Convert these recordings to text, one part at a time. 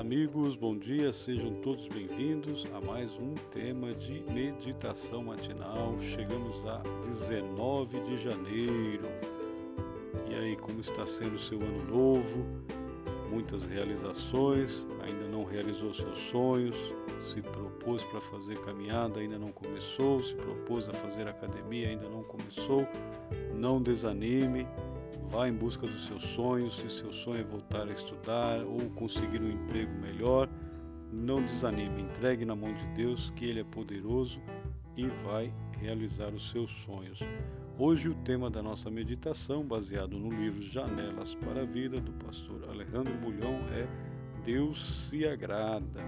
Amigos, bom dia, sejam todos bem-vindos a mais um tema de meditação matinal. Chegamos a 19 de janeiro. E aí, como está sendo o seu ano novo? Muitas realizações, ainda não realizou seus sonhos, se propôs para fazer caminhada, ainda não começou, se propôs a fazer academia, ainda não começou. Não desanime Vá em busca dos seus sonhos. Se seu sonho é voltar a estudar ou conseguir um emprego melhor, não desanime. Entregue na mão de Deus, que Ele é poderoso e vai realizar os seus sonhos. Hoje o tema da nossa meditação, baseado no livro Janelas para a Vida, do pastor Alejandro Bulhão, é Deus se agrada.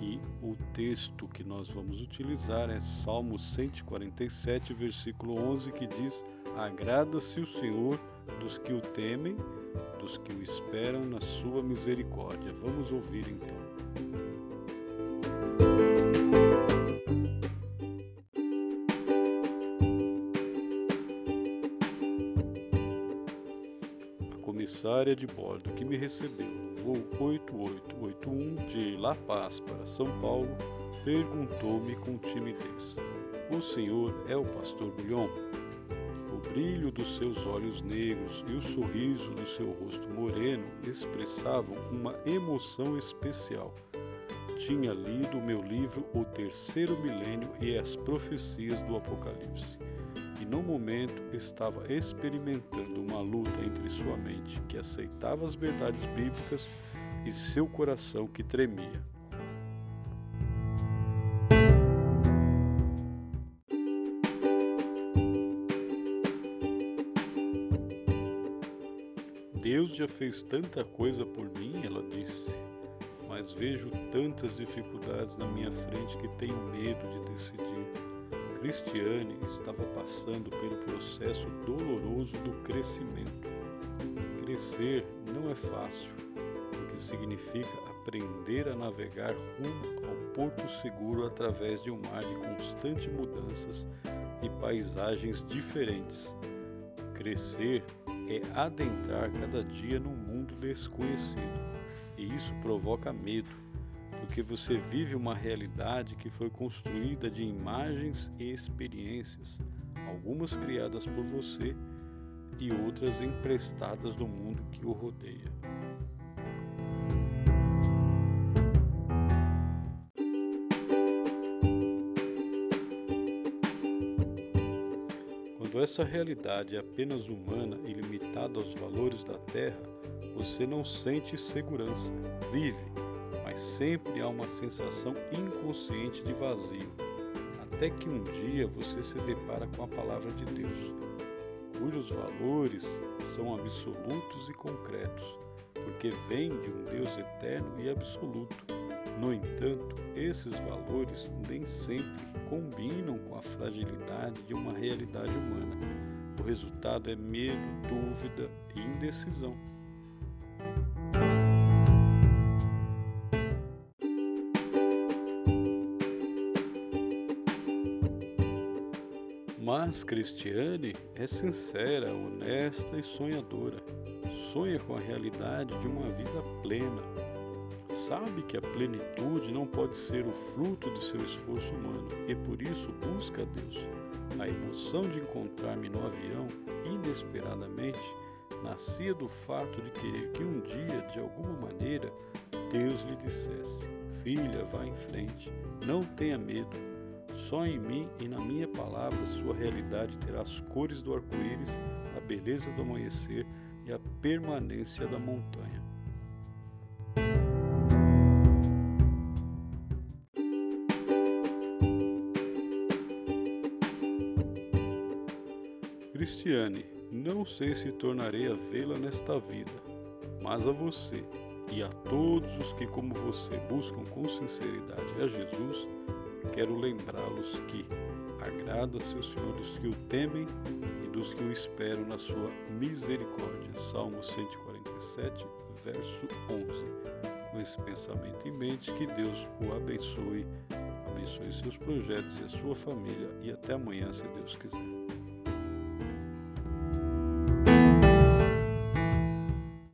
E o texto que nós vamos utilizar é Salmo 147, versículo 11, que diz: Agrada-se o Senhor dos que o temem, dos que o esperam na sua misericórdia. Vamos ouvir então. Comissária de bordo que me recebeu no voo 8881 de La Paz para São Paulo perguntou-me com timidez: O senhor é o pastor Bulhon? O brilho dos seus olhos negros e o sorriso do seu rosto moreno expressavam uma emoção especial. Tinha lido meu livro O Terceiro Milênio e as Profecias do Apocalipse, no momento estava experimentando uma luta entre sua mente, que aceitava as verdades bíblicas, e seu coração que tremia. Deus já fez tanta coisa por mim, ela disse, mas vejo tantas dificuldades na minha frente que tenho medo de decidir. Cristiane estava passando pelo processo doloroso do crescimento. Crescer não é fácil, porque significa aprender a navegar rumo ao porto seguro através de um mar de constantes mudanças e paisagens diferentes. Crescer é adentrar cada dia num mundo desconhecido. E isso provoca medo, porque você vive uma realidade que foi construída de imagens e experiências, algumas criadas por você e outras emprestadas do mundo que o rodeia. Quando essa realidade é apenas humana e limitada aos valores da Terra, você não sente segurança, vive, sempre há uma sensação inconsciente de vazio, até que um dia você se depara com a palavra de Deus, cujos valores são absolutos e concretos, porque vêm de um Deus eterno e absoluto. No entanto, esses valores nem sempre combinam com a fragilidade de uma realidade humana. O resultado é medo, dúvida e indecisão. Mas Cristiane é sincera, honesta e sonhadora. Sonha com a realidade de uma vida plena, sabe que a plenitude não pode ser o fruto de seu esforço humano e por isso busca a Deus. A emoção de encontrar-me no avião, inesperadamente, nascia do fato de querer que um dia, de alguma maneira, Deus lhe dissesse: Filha, vá em frente, não tenha medo. Só em mim e na minha palavra sua realidade terá as cores do arco-íris, a beleza do amanhecer e a permanência da montanha. Cristiane, não sei se tornarei a vê-la nesta vida, mas a você e a todos os que, como você, buscam com sinceridade a Jesus, quero lembrá-los que agrada-se o Senhor dos que o temem e dos que o esperam na sua misericórdia. Salmo 147, verso 11. Com esse pensamento em mente, que Deus o abençoe, abençoe seus projetos e a sua família e até amanhã, se Deus quiser.